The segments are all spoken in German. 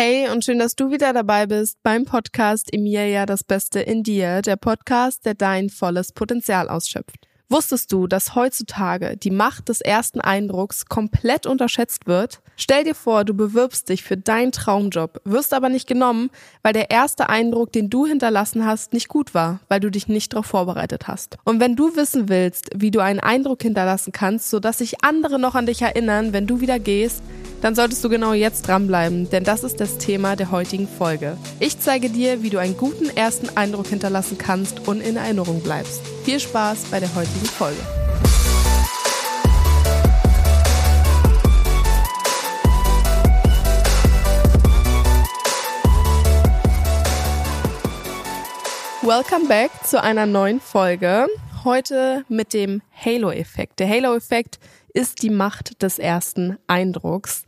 Hey und schön, dass du wieder dabei bist beim Podcast Emilia das Beste in dir, der Podcast, der dein volles Potenzial ausschöpft. Wusstest du, dass heutzutage die Macht des ersten Eindrucks komplett unterschätzt wird? Stell dir vor, du bewirbst dich für deinen Traumjob, wirst aber nicht genommen, weil der erste Eindruck, den du hinterlassen hast, nicht gut war, weil du dich nicht darauf vorbereitet hast. Und wenn du wissen willst, wie du einen Eindruck hinterlassen kannst, sodass sich andere noch an dich erinnern, wenn du wieder gehst, dann solltest du genau jetzt dranbleiben, denn das ist das Thema der heutigen Folge. Ich zeige dir, wie du einen guten ersten Eindruck hinterlassen kannst und in Erinnerung bleibst. Viel Spaß bei der heutigen Folge. Welcome back zu einer neuen Folge. Heute mit dem Halo-Effekt. Der Halo-Effekt ist die Macht des ersten Eindrucks.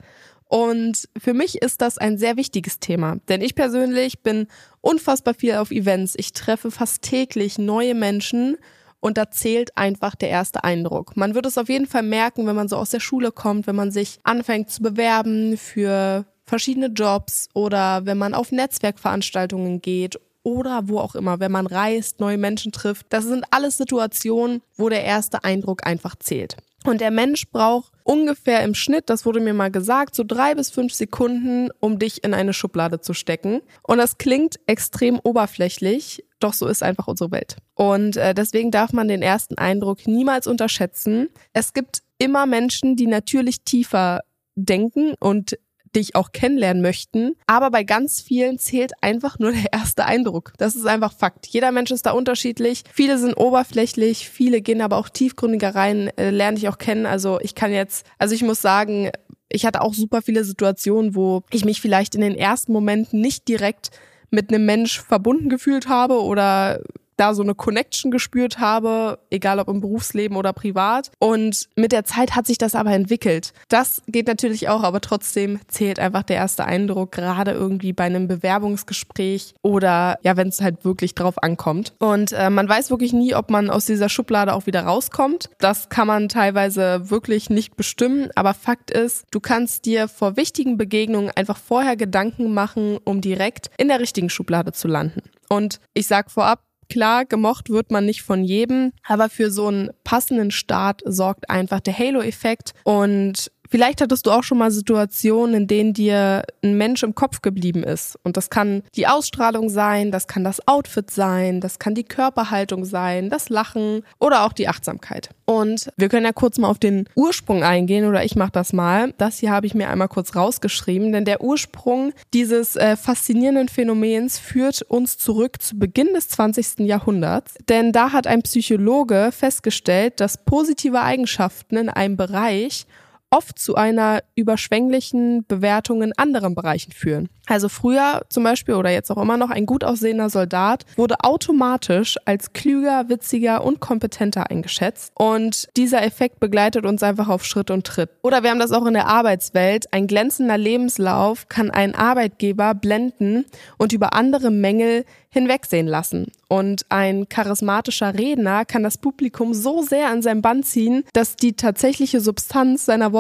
Und für mich ist das ein sehr wichtiges Thema, denn ich persönlich bin unfassbar viel auf Events. Ich treffe fast täglich neue Menschen und da zählt einfach der erste Eindruck. Man wird es auf jeden Fall merken, wenn man so aus der Schule kommt, wenn man sich anfängt zu bewerben für verschiedene Jobs oder wenn man auf Netzwerkveranstaltungen geht oder wo auch immer, wenn man reist, neue Menschen trifft. Das sind alles Situationen, wo der erste Eindruck einfach zählt. Und der Mensch braucht ungefähr im Schnitt, das wurde mir mal gesagt, so drei bis fünf Sekunden, um dich in eine Schublade zu stecken. Und das klingt extrem oberflächlich, doch so ist einfach unsere Welt. Und äh, deswegen darf man den ersten Eindruck niemals unterschätzen. Es gibt immer Menschen, die natürlich tiefer denken und dich auch kennenlernen möchten. Aber bei ganz vielen zählt einfach nur der erste Eindruck. Das ist einfach Fakt. Jeder Mensch ist da unterschiedlich. Viele sind oberflächlich, viele gehen aber auch tiefgründiger rein, äh, lerne ich auch kennen. Also ich kann jetzt, also ich muss sagen, ich hatte auch super viele Situationen, wo ich mich vielleicht in den ersten Momenten nicht direkt mit einem Mensch verbunden gefühlt habe oder da so eine Connection gespürt habe, egal ob im Berufsleben oder privat. Und mit der Zeit hat sich das aber entwickelt. Das geht natürlich auch, aber trotzdem zählt einfach der erste Eindruck, gerade irgendwie bei einem Bewerbungsgespräch oder ja, wenn es halt wirklich drauf ankommt. Und äh, man weiß wirklich nie, ob man aus dieser Schublade auch wieder rauskommt. Das kann man teilweise wirklich nicht bestimmen, aber Fakt ist, du kannst dir vor wichtigen Begegnungen einfach vorher Gedanken machen, um direkt in der richtigen Schublade zu landen. Und ich sag vorab, Klar, gemocht wird man nicht von jedem, aber für so einen passenden Start sorgt einfach der Halo-Effekt. Und Vielleicht hattest du auch schon mal Situationen, in denen dir ein Mensch im Kopf geblieben ist. Und das kann die Ausstrahlung sein, das kann das Outfit sein, das kann die Körperhaltung sein, das Lachen oder auch die Achtsamkeit. Und wir können ja kurz mal auf den Ursprung eingehen oder ich mache das mal. Das hier habe ich mir einmal kurz rausgeschrieben, denn der Ursprung dieses äh, faszinierenden Phänomens führt uns zurück zu Beginn des 20. Jahrhunderts. Denn da hat ein Psychologe festgestellt, dass positive Eigenschaften in einem Bereich oft zu einer überschwänglichen Bewertung in anderen Bereichen führen. Also früher zum Beispiel oder jetzt auch immer noch ein gut aussehender Soldat wurde automatisch als klüger, witziger und kompetenter eingeschätzt und dieser Effekt begleitet uns einfach auf Schritt und Tritt. Oder wir haben das auch in der Arbeitswelt. Ein glänzender Lebenslauf kann einen Arbeitgeber blenden und über andere Mängel hinwegsehen lassen. Und ein charismatischer Redner kann das Publikum so sehr an sein Band ziehen, dass die tatsächliche Substanz seiner Worte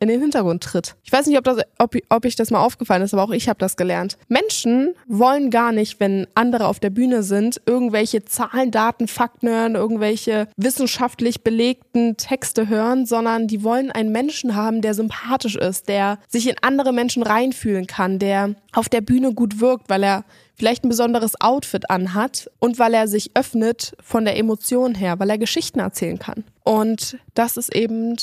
in den Hintergrund tritt. Ich weiß nicht, ob, das, ob, ob ich das mal aufgefallen ist, aber auch ich habe das gelernt. Menschen wollen gar nicht, wenn andere auf der Bühne sind, irgendwelche Zahlen, Daten, Fakten hören, irgendwelche wissenschaftlich belegten Texte hören, sondern die wollen einen Menschen haben, der sympathisch ist, der sich in andere Menschen reinfühlen kann, der auf der Bühne gut wirkt, weil er vielleicht ein besonderes Outfit anhat und weil er sich öffnet von der Emotion her, weil er Geschichten erzählen kann. Und das ist eben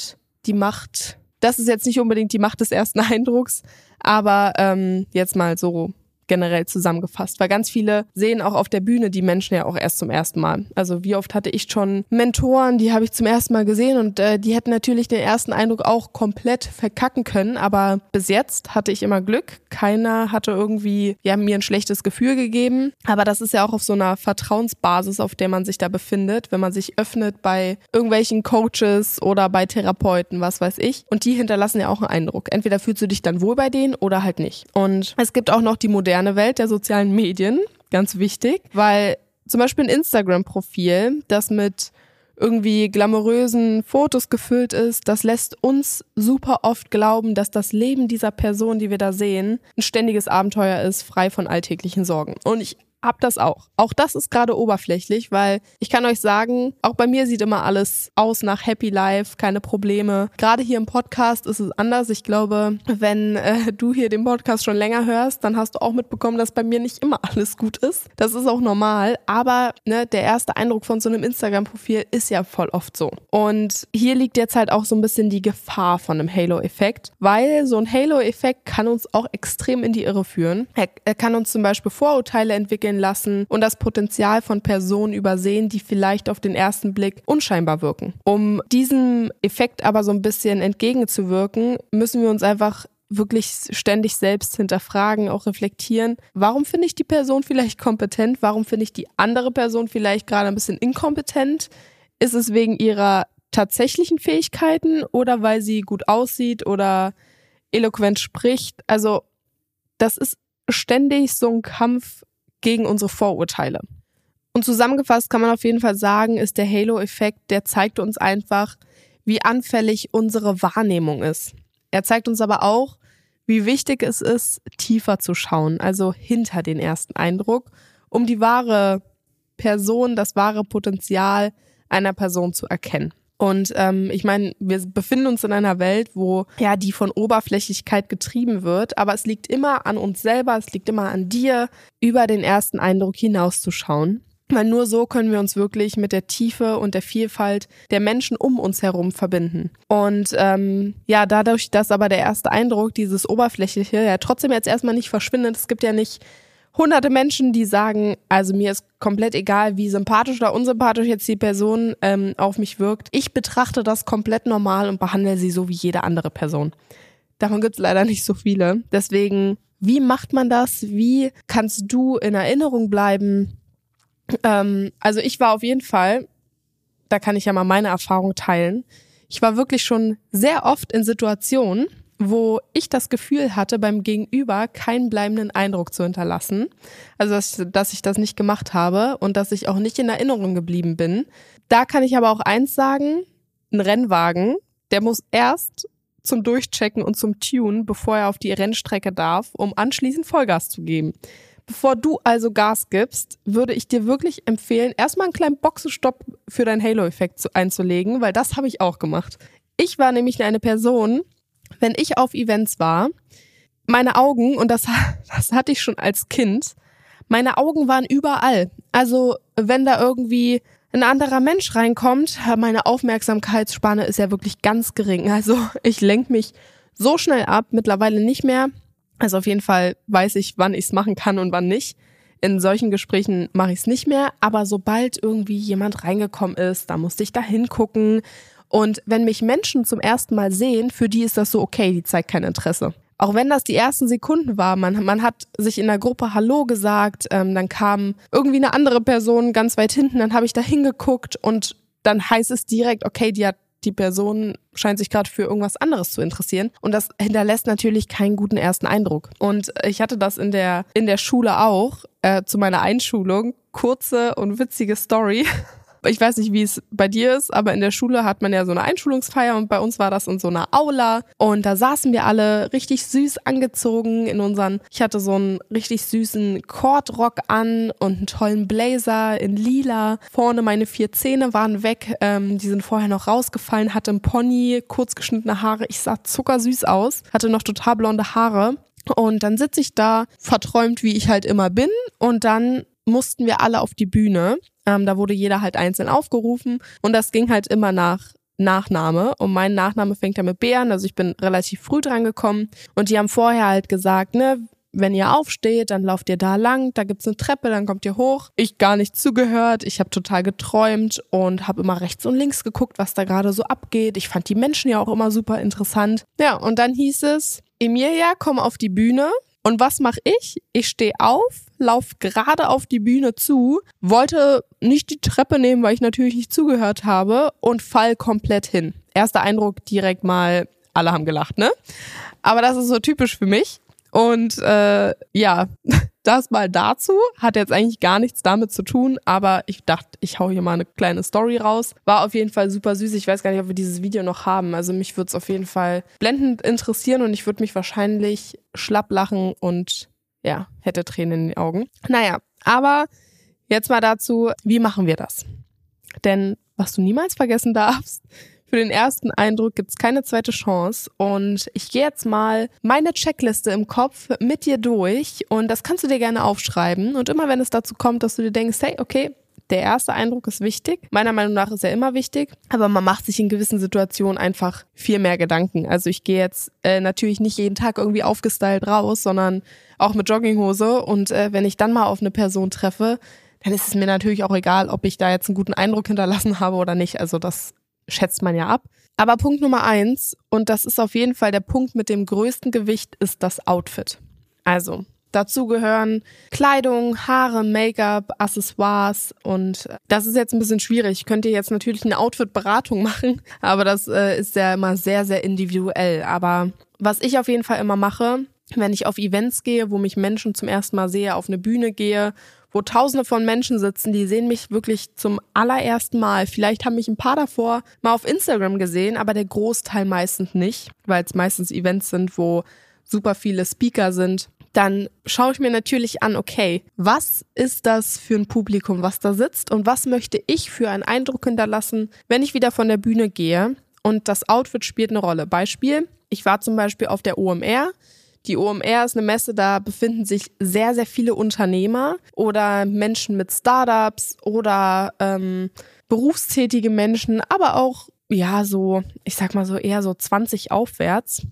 die Macht. Das ist jetzt nicht unbedingt die Macht des ersten Eindrucks, aber ähm, jetzt mal so generell zusammengefasst, weil ganz viele sehen auch auf der Bühne die Menschen ja auch erst zum ersten Mal. Also wie oft hatte ich schon Mentoren, die habe ich zum ersten Mal gesehen und äh, die hätten natürlich den ersten Eindruck auch komplett verkacken können, aber bis jetzt hatte ich immer Glück. Keiner hatte irgendwie ja mir ein schlechtes Gefühl gegeben, aber das ist ja auch auf so einer Vertrauensbasis, auf der man sich da befindet, wenn man sich öffnet bei irgendwelchen Coaches oder bei Therapeuten, was weiß ich, und die hinterlassen ja auch einen Eindruck. Entweder fühlst du dich dann wohl bei denen oder halt nicht. Und es gibt auch noch die moderne moderne Welt der sozialen Medien, ganz wichtig, weil zum Beispiel ein Instagram-Profil, das mit irgendwie glamourösen Fotos gefüllt ist, das lässt uns super oft glauben, dass das Leben dieser Person, die wir da sehen, ein ständiges Abenteuer ist, frei von alltäglichen Sorgen. Und ich hab das auch. Auch das ist gerade oberflächlich, weil ich kann euch sagen, auch bei mir sieht immer alles aus nach Happy Life, keine Probleme. Gerade hier im Podcast ist es anders. Ich glaube, wenn äh, du hier den Podcast schon länger hörst, dann hast du auch mitbekommen, dass bei mir nicht immer alles gut ist. Das ist auch normal, aber ne, der erste Eindruck von so einem Instagram-Profil ist ja voll oft so. Und hier liegt jetzt halt auch so ein bisschen die Gefahr von einem Halo-Effekt, weil so ein Halo-Effekt kann uns auch extrem in die Irre führen. Er, er kann uns zum Beispiel Vorurteile entwickeln, entwickeln lassen und das Potenzial von Personen übersehen, die vielleicht auf den ersten Blick unscheinbar wirken. Um diesem Effekt aber so ein bisschen entgegenzuwirken, müssen wir uns einfach wirklich ständig selbst hinterfragen, auch reflektieren. Warum finde ich die Person vielleicht kompetent? Warum finde ich die andere Person vielleicht gerade ein bisschen inkompetent? Ist es wegen ihrer tatsächlichen Fähigkeiten oder weil sie gut aussieht oder eloquent spricht? Also das ist ständig so ein Kampf gegen unsere Vorurteile. Und zusammengefasst kann man auf jeden Fall sagen, ist der Halo-Effekt, der zeigt uns einfach, wie anfällig unsere Wahrnehmung ist. Er zeigt uns aber auch, wie wichtig es ist, tiefer zu schauen, also hinter den ersten Eindruck, um die wahre Person, das wahre Potenzial einer Person zu erkennen. Und ähm, ich meine, wir befinden uns in einer Welt, wo ja die von Oberflächlichkeit getrieben wird, aber es liegt immer an uns selber, es liegt immer an dir, über den ersten Eindruck hinauszuschauen. Weil nur so können wir uns wirklich mit der Tiefe und der Vielfalt der Menschen um uns herum verbinden. Und ähm, ja, dadurch, dass aber der erste Eindruck, dieses Oberflächliche, ja trotzdem jetzt erstmal nicht verschwindet, es gibt ja nicht hunderte Menschen, die sagen, also mir ist komplett egal, wie sympathisch oder unsympathisch jetzt die Person ähm, auf mich wirkt. Ich betrachte das komplett normal und behandle sie so wie jede andere Person. Davon gibt es leider nicht so viele. Deswegen, wie macht man das? Wie kannst du in Erinnerung bleiben? Ähm, also ich war auf jeden Fall, da kann ich ja mal meine Erfahrung teilen. Ich war wirklich schon sehr oft in Situationen, wo ich das Gefühl hatte, beim Gegenüber keinen bleibenden Eindruck zu hinterlassen. Also, dass, dass ich das nicht gemacht habe und dass ich auch nicht in Erinnerung geblieben bin. Da kann ich aber auch eins sagen, ein Rennwagen, der muss erst zum Durchchecken und zum Tun, bevor er auf die Rennstrecke darf, um anschließend Vollgas zu geben. Bevor du also Gas gibst, würde ich dir wirklich empfehlen, erstmal einen kleinen Boxenstopp für deinen Halo-Effekt einzulegen, weil das habe ich auch gemacht. Ich war nämlich eine Person, wenn ich auf Events war, meine Augen, und das, das hatte ich schon als Kind, meine Augen waren überall. Also wenn da irgendwie ein anderer Mensch reinkommt, meine Aufmerksamkeitsspanne ist ja wirklich ganz gering. Also ich lenke mich so schnell ab, mittlerweile nicht mehr. Also auf jeden Fall weiß ich, wann ich es machen kann und wann nicht. In solchen Gesprächen mache ich es nicht mehr, aber sobald irgendwie jemand reingekommen ist, da musste ich da hingucken und wenn mich Menschen zum ersten Mal sehen, für die ist das so okay, die zeigt kein Interesse. Auch wenn das die ersten Sekunden war, man, man hat sich in der Gruppe Hallo gesagt, ähm, dann kam irgendwie eine andere Person ganz weit hinten, dann habe ich da hingeguckt und dann heißt es direkt, okay, die hat die Person scheint sich gerade für irgendwas anderes zu interessieren. Und das hinterlässt natürlich keinen guten ersten Eindruck. Und ich hatte das in der, in der Schule auch, äh, zu meiner Einschulung. Kurze und witzige Story ich weiß nicht, wie es bei dir ist, aber in der Schule hat man ja so eine Einschulungsfeier und bei uns war das in so einer Aula und da saßen wir alle richtig süß angezogen in unseren, ich hatte so einen richtig süßen Kordrock an und einen tollen Blazer in lila. Vorne meine vier Zähne waren weg, ähm, die sind vorher noch rausgefallen, hatte einen Pony, kurz geschnittene Haare, ich sah zuckersüß aus, hatte noch total blonde Haare. Und dann sitze ich da, verträumt, wie ich halt immer bin. Und dann mussten wir alle auf die Bühne. Ähm, da wurde jeder halt einzeln aufgerufen und das ging halt immer nach Nachname und mein Nachname fängt ja mit B an, also ich bin relativ früh dran gekommen und die haben vorher halt gesagt, ne, wenn ihr aufsteht, dann lauft ihr da lang, da gibt's eine Treppe, dann kommt ihr hoch. Ich gar nicht zugehört, ich habe total geträumt und habe immer rechts und links geguckt, was da gerade so abgeht. Ich fand die Menschen ja auch immer super interessant. Ja, und dann hieß es, Emilia, komm auf die Bühne. Und was mache ich? Ich stehe auf, lauf gerade auf die Bühne zu, wollte nicht die Treppe nehmen, weil ich natürlich nicht zugehört habe und fall komplett hin. Erster Eindruck direkt mal, alle haben gelacht, ne? Aber das ist so typisch für mich. Und äh, ja, Das mal dazu. Hat jetzt eigentlich gar nichts damit zu tun, aber ich dachte, ich hau hier mal eine kleine Story raus. War auf jeden Fall super süß. Ich weiß gar nicht, ob wir dieses Video noch haben. Also mich würde es auf jeden Fall blendend interessieren und ich würde mich wahrscheinlich schlapp lachen und ja, hätte Tränen in den Augen. Naja, aber jetzt mal dazu, wie machen wir das? Denn was du niemals vergessen darfst, für den ersten Eindruck gibt's keine zweite Chance. Und ich gehe jetzt mal meine Checkliste im Kopf mit dir durch. Und das kannst du dir gerne aufschreiben. Und immer wenn es dazu kommt, dass du dir denkst, hey, okay, der erste Eindruck ist wichtig. Meiner Meinung nach ist er immer wichtig, aber man macht sich in gewissen Situationen einfach viel mehr Gedanken. Also ich gehe jetzt äh, natürlich nicht jeden Tag irgendwie aufgestylt raus, sondern auch mit Jogginghose. Und äh, wenn ich dann mal auf eine Person treffe, dann ist es mir natürlich auch egal, ob ich da jetzt einen guten Eindruck hinterlassen habe oder nicht. Also das schätzt man ja ab. Aber Punkt Nummer eins, und das ist auf jeden Fall der Punkt mit dem größten Gewicht, ist das Outfit. Also, dazu gehören Kleidung, Haare, Make-up, Accessoires und das ist jetzt ein bisschen schwierig. Ich könnte jetzt natürlich eine Outfit-Beratung machen, aber das äh, ist ja immer sehr, sehr individuell. Aber was ich auf jeden Fall immer mache, wenn ich auf Events gehe, wo mich Menschen zum ersten Mal sehe, auf eine Bühne gehe wo tausende von Menschen sitzen, die sehen mich wirklich zum allerersten Mal. Vielleicht haben mich ein paar davor mal auf Instagram gesehen, aber der Großteil meistens nicht, weil es meistens Events sind, wo super viele Speaker sind. Dann schaue ich mir natürlich an, okay, was ist das für ein Publikum, was da sitzt und was möchte ich für einen Eindruck hinterlassen, wenn ich wieder von der Bühne gehe und das Outfit spielt eine Rolle. Beispiel, ich war zum Beispiel auf der OMR, die OMR ist eine Messe, da befinden sich sehr, sehr viele Unternehmer oder Menschen mit Startups oder ähm, berufstätige Menschen, aber auch, ja, so, ich sag mal so eher so 20 aufwärts.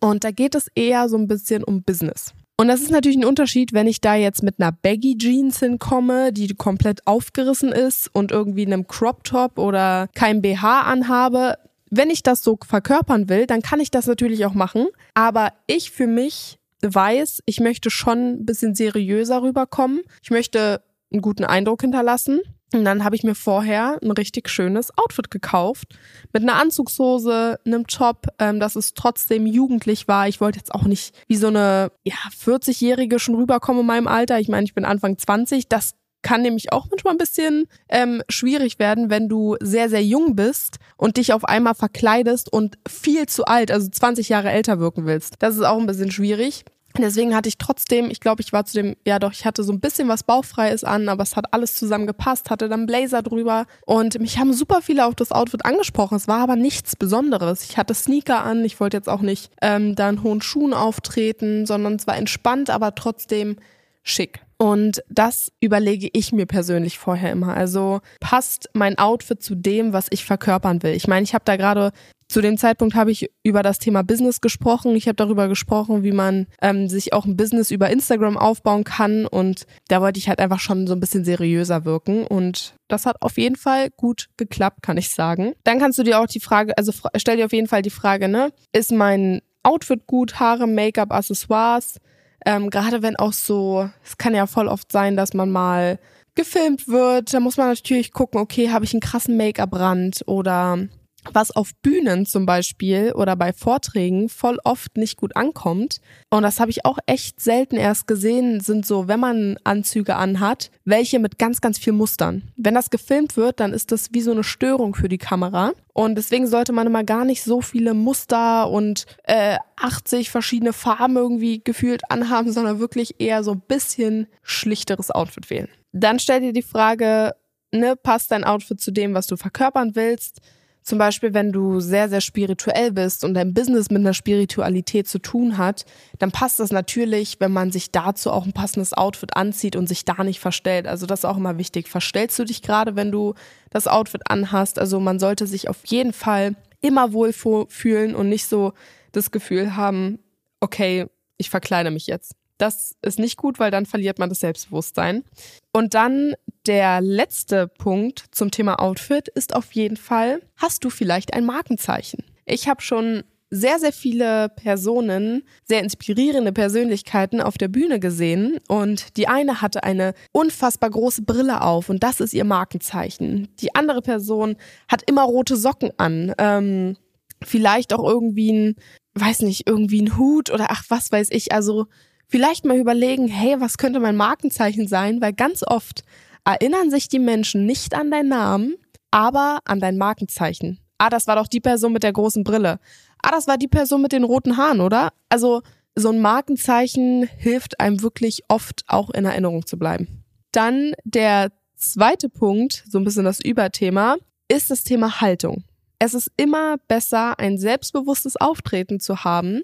Und da geht es eher so ein bisschen um Business. Und das ist natürlich ein Unterschied, wenn ich da jetzt mit einer Baggy Jeans hinkomme, die komplett aufgerissen ist und irgendwie einem Crop Top oder kein BH anhabe wenn ich das so verkörpern will, dann kann ich das natürlich auch machen. Aber ich für mich weiß, ich möchte schon ein bisschen seriöser rüberkommen. Ich möchte einen guten Eindruck hinterlassen. Und dann habe ich mir vorher ein richtig schönes Outfit gekauft. Mit einer Anzugshose, einem Top, ähm, dass es trotzdem jugendlich war. Ich wollte jetzt auch nicht wie so eine ja, 40-Jährige schon rüberkommen in meinem Alter. Ich meine, ich bin Anfang 20. Das kann nämlich auch manchmal ein bisschen ähm, schwierig werden, wenn du sehr, sehr jung bist und dich auf einmal verkleidest und viel zu alt, also 20 Jahre älter wirken willst. Das ist auch ein bisschen schwierig. Deswegen hatte ich trotzdem, ich glaube, ich war zu dem, ja doch, ich hatte so ein bisschen was Bauchfreies an, aber es hat alles zusammen gepasst, hatte dann Blazer drüber und mich haben super viele auf das Outfit angesprochen. Es war aber nichts Besonderes. Ich hatte Sneaker an, ich wollte jetzt auch nicht ähm, da in hohen Schuhen auftreten, sondern es war entspannt, aber trotzdem schick. Und das überlege ich mir persönlich vorher immer. Also passt mein Outfit zu dem, was ich verkörpern will. Ich meine, ich habe da gerade zu dem Zeitpunkt habe ich über das Thema Business gesprochen. Ich habe darüber gesprochen, wie man ähm, sich auch ein Business über Instagram aufbauen kann. Und da wollte ich halt einfach schon so ein bisschen seriöser wirken. Und das hat auf jeden Fall gut geklappt, kann ich sagen. Dann kannst du dir auch die Frage, also stell dir auf jeden Fall die Frage, ne? Ist mein Outfit gut, Haare, Make-up, Accessoires? Ähm, Gerade wenn auch so, es kann ja voll oft sein, dass man mal gefilmt wird, da muss man natürlich gucken, okay, habe ich einen krassen Make-up-Rand oder was auf Bühnen zum Beispiel oder bei Vorträgen voll oft nicht gut ankommt. Und das habe ich auch echt selten erst gesehen, sind so, wenn man Anzüge anhat, welche mit ganz, ganz viel Mustern. Wenn das gefilmt wird, dann ist das wie so eine Störung für die Kamera. Und deswegen sollte man immer gar nicht so viele Muster und äh, 80 verschiedene Farben irgendwie gefühlt anhaben, sondern wirklich eher so ein bisschen schlichteres Outfit wählen. Dann stell dir die Frage, ne, passt dein Outfit zu dem, was du verkörpern willst? Zum Beispiel, wenn du sehr, sehr spirituell bist und dein Business mit einer Spiritualität zu tun hat, dann passt das natürlich, wenn man sich dazu auch ein passendes Outfit anzieht und sich da nicht verstellt. Also das ist auch immer wichtig. Verstellst du dich gerade, wenn du das Outfit anhast? Also man sollte sich auf jeden Fall immer wohl fühlen und nicht so das Gefühl haben, okay, ich verkleide mich jetzt. Das ist nicht gut, weil dann verliert man das Selbstbewusstsein. Und dann der letzte Punkt zum Thema Outfit ist auf jeden Fall, hast du vielleicht ein Markenzeichen? Ich habe schon sehr, sehr viele Personen, sehr inspirierende Persönlichkeiten auf der Bühne gesehen und die eine hatte eine unfassbar große Brille auf und das ist ihr Markenzeichen. Die andere Person hat immer rote Socken an. Ähm, vielleicht auch irgendwie ein, weiß nicht, irgendwie ein Hut oder ach, was weiß ich. Also vielleicht mal überlegen, hey, was könnte mein Markenzeichen sein? Weil ganz oft erinnern sich die Menschen nicht an deinen Namen, aber an dein Markenzeichen. Ah, das war doch die Person mit der großen Brille. Ah, das war die Person mit den roten Haaren, oder? Also so ein Markenzeichen hilft einem wirklich oft auch in Erinnerung zu bleiben. Dann der zweite Punkt, so ein bisschen das Überthema, ist das Thema Haltung. Es ist immer besser, ein selbstbewusstes Auftreten zu haben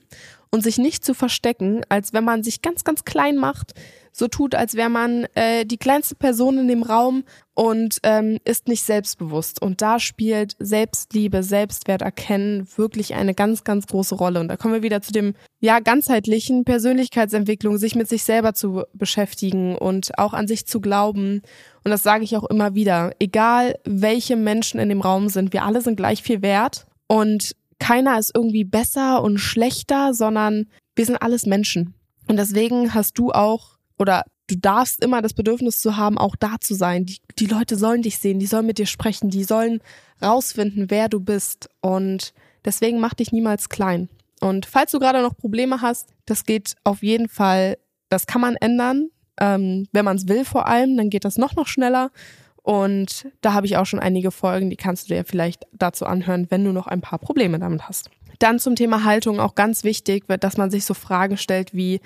und sich nicht zu verstecken, als wenn man sich ganz, ganz klein macht, so tut, als wäre man äh, die kleinste Person in dem Raum und ähm, ist nicht selbstbewusst. Und da spielt Selbstliebe, Selbstwert erkennen wirklich eine ganz, ganz große Rolle. Und da kommen wir wieder zu dem, ja, ganzheitlichen Persönlichkeitsentwicklung, sich mit sich selber zu beschäftigen und auch an sich zu glauben. Und das sage ich auch immer wieder. Egal, welche Menschen in dem Raum sind, wir alle sind gleich viel wert. Und keiner ist irgendwie besser und schlechter, sondern wir sind alles Menschen. Und deswegen hast du auch oder du darfst immer das Bedürfnis zu haben, auch da zu sein. Die, die Leute sollen dich sehen, die sollen mit dir sprechen, die sollen rausfinden, wer du bist. Und deswegen mach dich niemals klein. Und falls du gerade noch Probleme hast, das geht auf jeden Fall, das kann man ändern. Ähm, wenn man es will vor allem, dann geht das noch, noch schneller. Und da habe ich auch schon einige Folgen, die kannst du dir vielleicht dazu anhören, wenn du noch ein paar Probleme damit hast. Dann zum Thema Haltung auch ganz wichtig, dass man sich so Fragen stellt wie,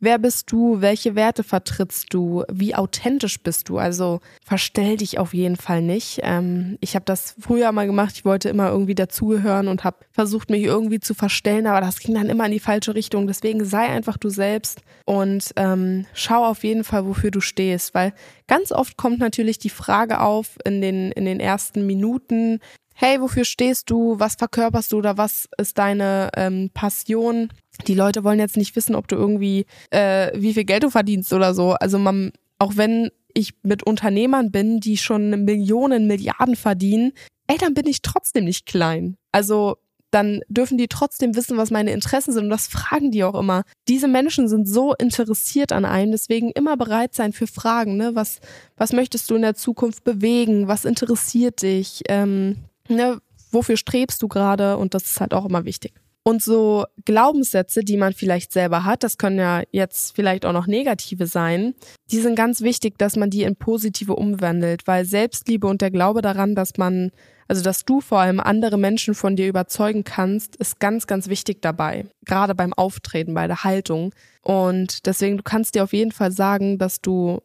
Wer bist du? Welche Werte vertrittst du? Wie authentisch bist du? Also verstell dich auf jeden Fall nicht. Ähm, ich habe das früher mal gemacht. Ich wollte immer irgendwie dazugehören und habe versucht, mich irgendwie zu verstellen, aber das ging dann immer in die falsche Richtung. Deswegen sei einfach du selbst und ähm, schau auf jeden Fall, wofür du stehst, weil ganz oft kommt natürlich die Frage auf in den in den ersten Minuten hey, wofür stehst du, was verkörperst du oder was ist deine ähm, Passion? Die Leute wollen jetzt nicht wissen, ob du irgendwie, äh, wie viel Geld du verdienst oder so. Also man, auch wenn ich mit Unternehmern bin, die schon Millionen, Milliarden verdienen, ey, dann bin ich trotzdem nicht klein. Also dann dürfen die trotzdem wissen, was meine Interessen sind. Und das fragen die auch immer. Diese Menschen sind so interessiert an einem, deswegen immer bereit sein für Fragen. Ne? Was, was möchtest du in der Zukunft bewegen? Was interessiert dich? Ähm, ne, wofür strebst du gerade? Und das ist halt auch immer wichtig. Und so Glaubenssätze, die man vielleicht selber hat, das können ja jetzt vielleicht auch noch negative sein, die sind ganz wichtig, dass man die in positive umwandelt, weil Selbstliebe und der Glaube daran, dass man, also dass du vor allem andere Menschen von dir überzeugen kannst, ist ganz, ganz wichtig dabei. Gerade beim Auftreten, bei der Haltung. Und deswegen, du kannst dir auf jeden Fall sagen, dass du,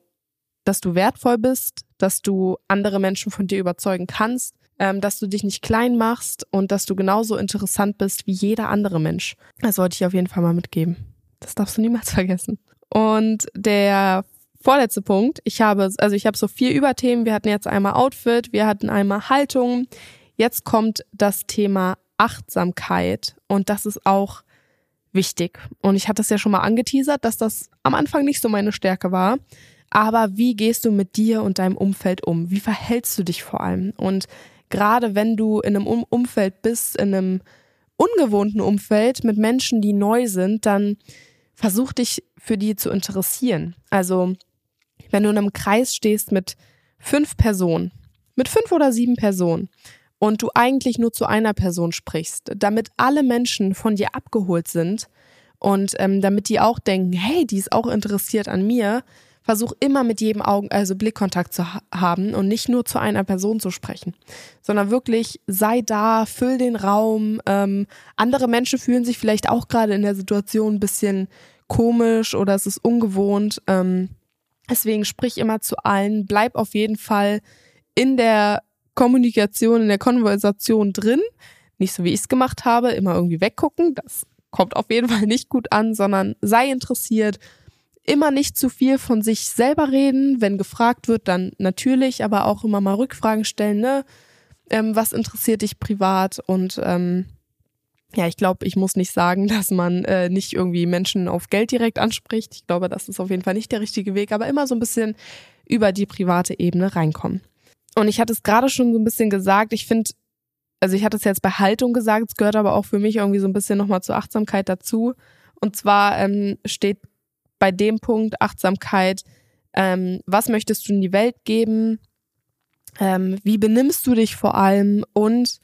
dass du wertvoll bist, dass du andere Menschen von dir überzeugen kannst ähm, dass du dich nicht klein machst und dass du genauso interessant bist wie jeder andere Mensch. Das wollte ich auf jeden Fall mal mitgeben. Das darfst du niemals vergessen. Und der vorletzte Punkt, ich habe, also ich habe so vier Überthemen. Wir hatten jetzt einmal Outfit, wir hatten einmal Haltung. Jetzt kommt das Thema Achtsamkeit und das ist auch wichtig. Und ich hatte es ja schon mal angeteasert, dass das am Anfang nicht so meine Stärke war. Aber wie gehst du mit dir und deinem Umfeld um? Wie verhältst du dich vor allem? Und gerade wenn du in einem Umfeld bist, in einem ungewohnten Umfeld mit Menschen, die neu sind, dann versuch dich für die zu interessieren. Also, wenn du in einem Kreis stehst mit fünf Personen, mit fünf oder sieben Personen und du eigentlich nur zu einer Person sprichst, damit alle Menschen von dir abgeholt sind und ähm, damit die auch denken, hey, die ist auch interessiert an mir, versuch immer mit jedem Augen, also Blickkontakt zu ha haben und nicht nur zu einer Person zu sprechen, sondern wirklich sei da, füll den Raum. Ähm, andere Menschen fühlen sich vielleicht auch gerade in der Situation ein bisschen komisch oder es ist ungewohnt. Ähm, deswegen sprich immer zu allen, bleib auf jeden Fall in der Kommunikation, in der Konversation drin. Nicht so wie ich es gemacht habe, immer irgendwie weggucken. Das kommt auf jeden Fall nicht gut an, sondern sei interessiert, immer nicht zu viel von sich selber reden. Wenn gefragt wird, dann natürlich, aber auch immer mal Rückfragen stellen, ne? Ähm, was interessiert dich privat? Und ähm, ja, ich glaube, ich muss nicht sagen, dass man äh, nicht irgendwie Menschen auf Geld direkt anspricht. Ich glaube, das ist auf jeden Fall nicht der richtige Weg, aber immer so ein bisschen über die private Ebene reinkommen. Und ich hatte es gerade schon so ein bisschen gesagt, ich finde, also ich hatte es jetzt bei Haltung gesagt, es gehört aber auch für mich irgendwie so ein bisschen nochmal zur Achtsamkeit dazu. Und zwar ähm, steht bei dem Punkt Achtsamkeit, ähm, was möchtest du in die Welt geben, ähm, wie benimmst du dich vor allem und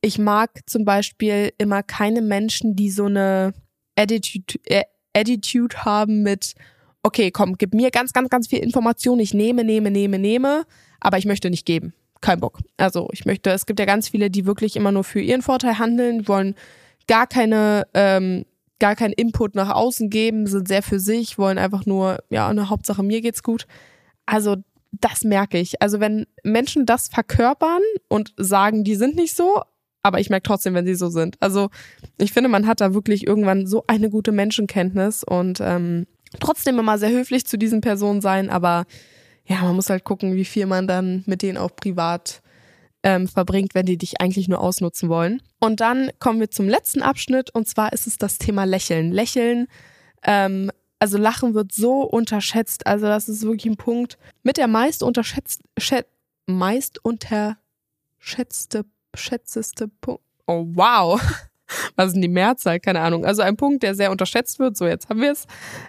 ich mag zum Beispiel immer keine Menschen, die so eine Attitude, äh, Attitude haben mit, okay, komm, gib mir ganz, ganz, ganz viel Information. Ich nehme, nehme, nehme, nehme, aber ich möchte nicht geben. Kein Bock. Also ich möchte, es gibt ja ganz viele, die wirklich immer nur für ihren Vorteil handeln, wollen gar keine, ähm, gar keinen Input nach außen geben, sind sehr für sich, wollen einfach nur, ja, eine Hauptsache mir geht's gut. Also das merke ich. Also wenn Menschen das verkörpern und sagen, die sind nicht so, aber ich merke trotzdem, wenn sie so sind. Also ich finde, man hat da wirklich irgendwann so eine gute Menschenkenntnis und ähm, trotzdem immer sehr höflich zu diesen Personen sein, aber ja, man muss halt gucken, wie viel man dann mit denen auch privat ähm, verbringt, wenn die dich eigentlich nur ausnutzen wollen. Und dann kommen wir zum letzten Abschnitt und zwar ist es das Thema Lächeln. Lächeln, ähm, also Lachen wird so unterschätzt. Also das ist wirklich ein Punkt mit der meist unterschätzt, meist unterschätzte, schätzeste Punkt. Oh wow. Was ist denn die Mehrzahl? Keine Ahnung. Also ein Punkt, der sehr unterschätzt wird. So, jetzt haben wir es.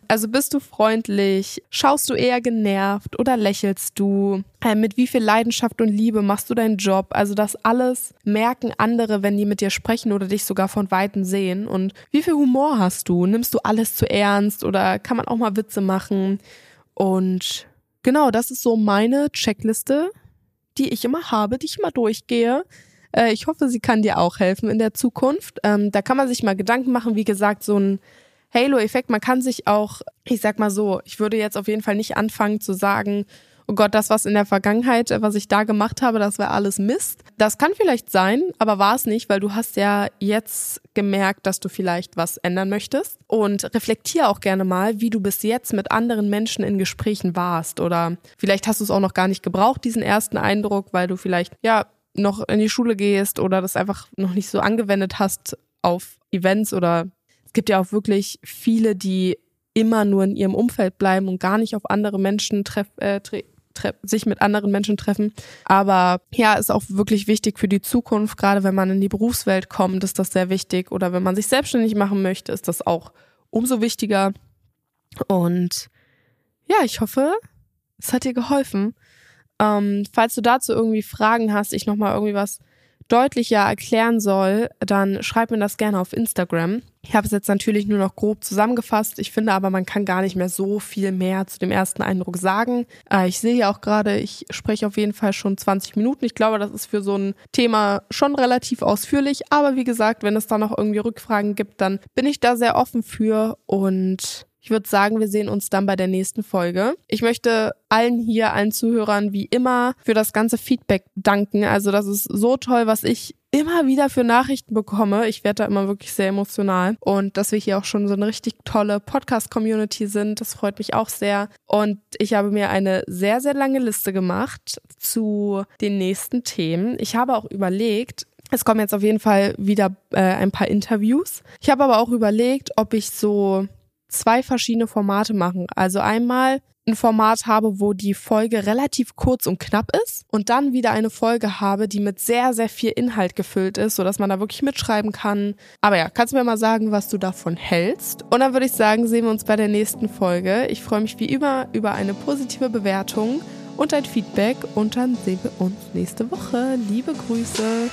Also bist du freundlich? Schaust du eher genervt oder lächelst du? Äh, mit wie viel Leidenschaft und Liebe machst du deinen Job? Also das alles merken andere, wenn die mit dir sprechen oder dich sogar von Weitem sehen. Und wie viel Humor hast du? Nimmst du alles zu ernst oder kann man auch mal Witze machen? Und genau, das ist so meine Checkliste, die ich immer habe, die ich immer durchgehe äh, ich hoffe, sie kann dir auch helfen in der Zukunft. Ähm, da kann man sich mal Gedanken machen. Wie gesagt, so ein Halo-Effekt. Man kann sich auch, ich sag mal so, ich würde jetzt auf jeden Fall nicht anfangen zu sagen, oh Gott, das, was in der Vergangenheit, was ich da gemacht habe, das war alles Mist. Das kann vielleicht sein, aber war es nicht, weil du hast ja jetzt gemerkt, dass du vielleicht was ändern möchtest. Und reflektier auch gerne mal, wie du bis jetzt mit anderen Menschen in Gesprächen warst. Oder vielleicht hast du es auch noch gar nicht gebraucht, diesen ersten Eindruck, weil du vielleicht, ja, noch in die Schule gehst oder das einfach noch nicht so angewendet hast auf Events oder es gibt ja auch wirklich viele, die immer nur in ihrem Umfeld bleiben und gar nicht auf andere Menschen treff, äh, sich mit anderen Menschen treffen. Aber ja, ist auch wirklich wichtig für die Zukunft, gerade wenn man in die Berufswelt kommt, ist das sehr wichtig. Oder wenn man sich selbstständig machen möchte, ist das auch umso wichtiger. Und ja, ich hoffe, es hat dir geholfen. Ähm, falls du dazu irgendwie Fragen hast, ich nochmal irgendwie was deutlicher erklären soll, dann schreib mir das gerne auf Instagram. Ich habe es jetzt natürlich nur noch grob zusammengefasst. Ich finde aber, man kann gar nicht mehr so viel mehr zu dem ersten Eindruck sagen. Äh, ich sehe ja auch gerade, ich spreche auf jeden Fall schon 20 Minuten. Ich glaube, das ist für so ein Thema schon relativ ausführlich. Aber wie gesagt, wenn es da noch irgendwie Rückfragen gibt, dann bin ich da sehr offen für und ich würde sagen, wir sehen uns dann bei der nächsten Folge. Ich möchte allen hier, allen Zuhörern wie immer für das ganze Feedback danken. Also das ist so toll, was ich immer wieder für Nachrichten bekomme. Ich werde da immer wirklich sehr emotional. Und dass wir hier auch schon so eine richtig tolle Podcast-Community sind, das freut mich auch sehr. Und ich habe mir eine sehr, sehr lange Liste gemacht zu den nächsten Themen. Ich habe auch überlegt, es kommen jetzt auf jeden Fall wieder äh, ein paar Interviews. Ich habe aber auch überlegt, ob ich so zwei verschiedene Formate machen. Also einmal ein Format habe, wo die Folge relativ kurz und knapp ist und dann wieder eine Folge habe, die mit sehr, sehr viel Inhalt gefüllt ist, sodass man da wirklich mitschreiben kann. Aber ja, kannst du mir mal sagen, was du davon hältst? Und dann würde ich sagen, sehen wir uns bei der nächsten Folge. Ich freue mich wie immer über eine positive Bewertung und ein Feedback und dann sehen wir uns nächste Woche. Liebe Grüße.